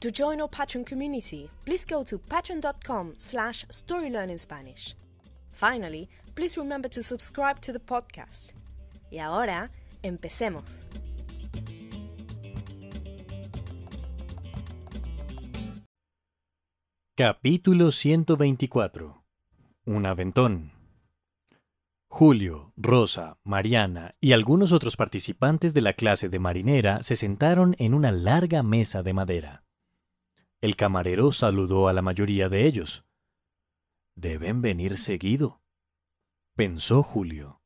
To join our Patreon community, please go to patreon.com slash storylearningspanish. Finally, please remember to subscribe to the podcast. Y ahora, empecemos. Capítulo 124. Un aventón. Julio, Rosa, Mariana y algunos otros participantes de la clase de marinera se sentaron en una larga mesa de madera. El camarero saludó a la mayoría de ellos. Deben venir seguido, pensó Julio.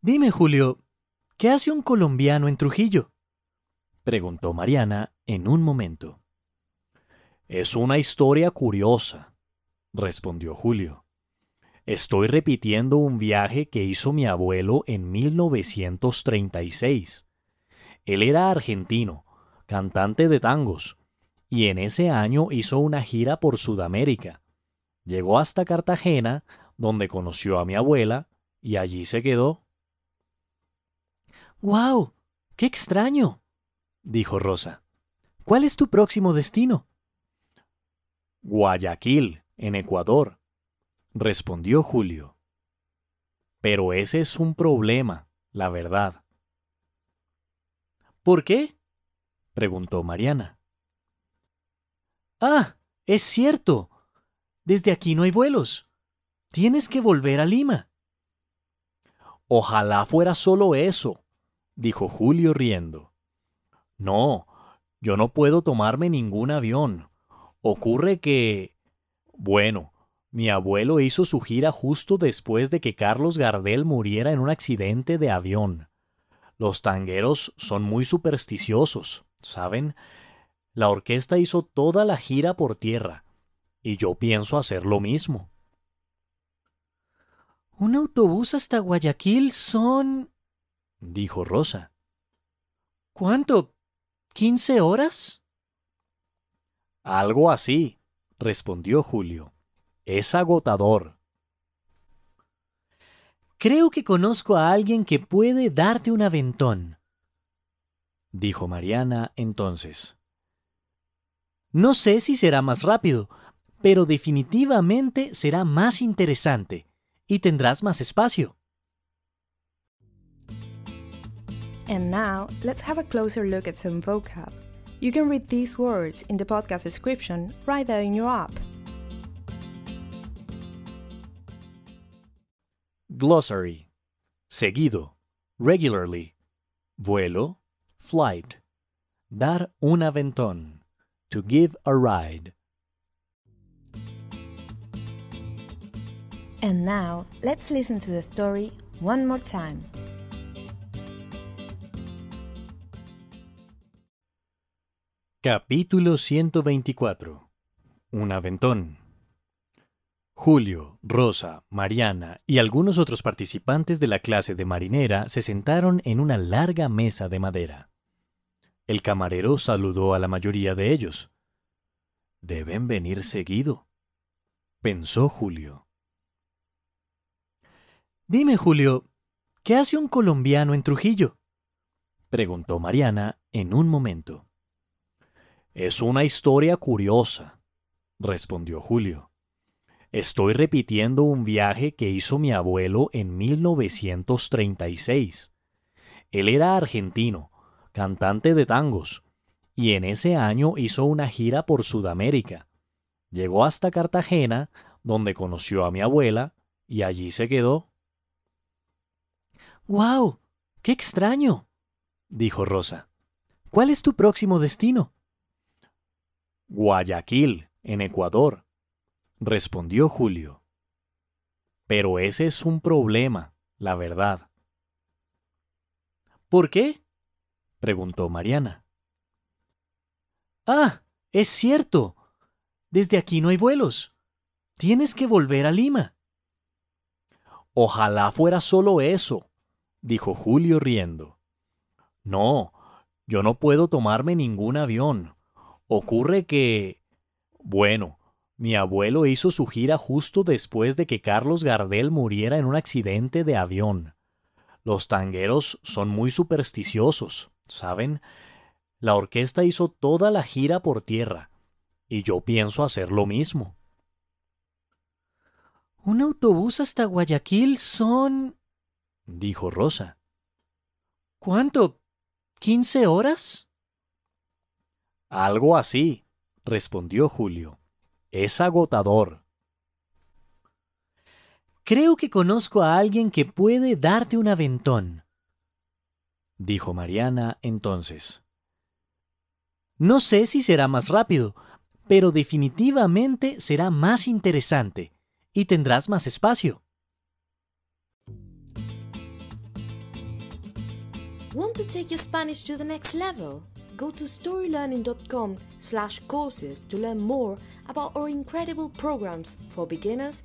Dime, Julio, ¿qué hace un colombiano en Trujillo? preguntó Mariana en un momento. Es una historia curiosa, respondió Julio. Estoy repitiendo un viaje que hizo mi abuelo en 1936. Él era argentino cantante de tangos, y en ese año hizo una gira por Sudamérica. Llegó hasta Cartagena, donde conoció a mi abuela, y allí se quedó. ¡Guau! ¡Qué extraño! dijo Rosa. ¿Cuál es tu próximo destino? Guayaquil, en Ecuador, respondió Julio. Pero ese es un problema, la verdad. ¿Por qué? Preguntó Mariana. Ah, es cierto. Desde aquí no hay vuelos. Tienes que volver a Lima. Ojalá fuera solo eso, dijo Julio riendo. No, yo no puedo tomarme ningún avión. Ocurre que... Bueno, mi abuelo hizo su gira justo después de que Carlos Gardel muriera en un accidente de avión. Los tangueros son muy supersticiosos. ¿Saben? La orquesta hizo toda la gira por tierra, y yo pienso hacer lo mismo. Un autobús hasta Guayaquil son... dijo Rosa. ¿Cuánto? ¿Quince horas? Algo así, respondió Julio. Es agotador. Creo que conozco a alguien que puede darte un aventón, dijo Mariana entonces. No sé si será más rápido, pero definitivamente será más interesante y tendrás más espacio. And now, let's have a closer look at some vocab. You can read these words in the podcast description right there in your app. Glossary. Seguido. Regularly. Vuelo flight, dar un aventón, to give a ride. And now, let's listen to the story one more time. Capítulo 124. Un aventón. Julio, Rosa, Mariana y algunos otros participantes de la clase de marinera se sentaron en una larga mesa de madera. El camarero saludó a la mayoría de ellos. Deben venir seguido, pensó Julio. Dime, Julio, ¿qué hace un colombiano en Trujillo? preguntó Mariana en un momento. Es una historia curiosa, respondió Julio. Estoy repitiendo un viaje que hizo mi abuelo en 1936. Él era argentino cantante de tangos, y en ese año hizo una gira por Sudamérica. Llegó hasta Cartagena, donde conoció a mi abuela y allí se quedó. ¡Guau! ¡Qué extraño! dijo Rosa. ¿Cuál es tu próximo destino? Guayaquil, en Ecuador, respondió Julio. Pero ese es un problema, la verdad. ¿Por qué? Preguntó Mariana. Ah, es cierto. Desde aquí no hay vuelos. Tienes que volver a Lima. Ojalá fuera solo eso, dijo Julio riendo. No, yo no puedo tomarme ningún avión. Ocurre que... Bueno, mi abuelo hizo su gira justo después de que Carlos Gardel muriera en un accidente de avión. Los tangueros son muy supersticiosos, ¿saben? La orquesta hizo toda la gira por tierra, y yo pienso hacer lo mismo. Un autobús hasta Guayaquil son... dijo Rosa. ¿Cuánto? ¿Quince horas? Algo así, respondió Julio. Es agotador. Creo que conozco a alguien que puede darte un aventón, dijo Mariana entonces. No sé si será más rápido, pero definitivamente será más interesante y tendrás más espacio. Want to take your Spanish to the next level? Go to storylearning.com slash courses to learn more about our incredible programs for beginners,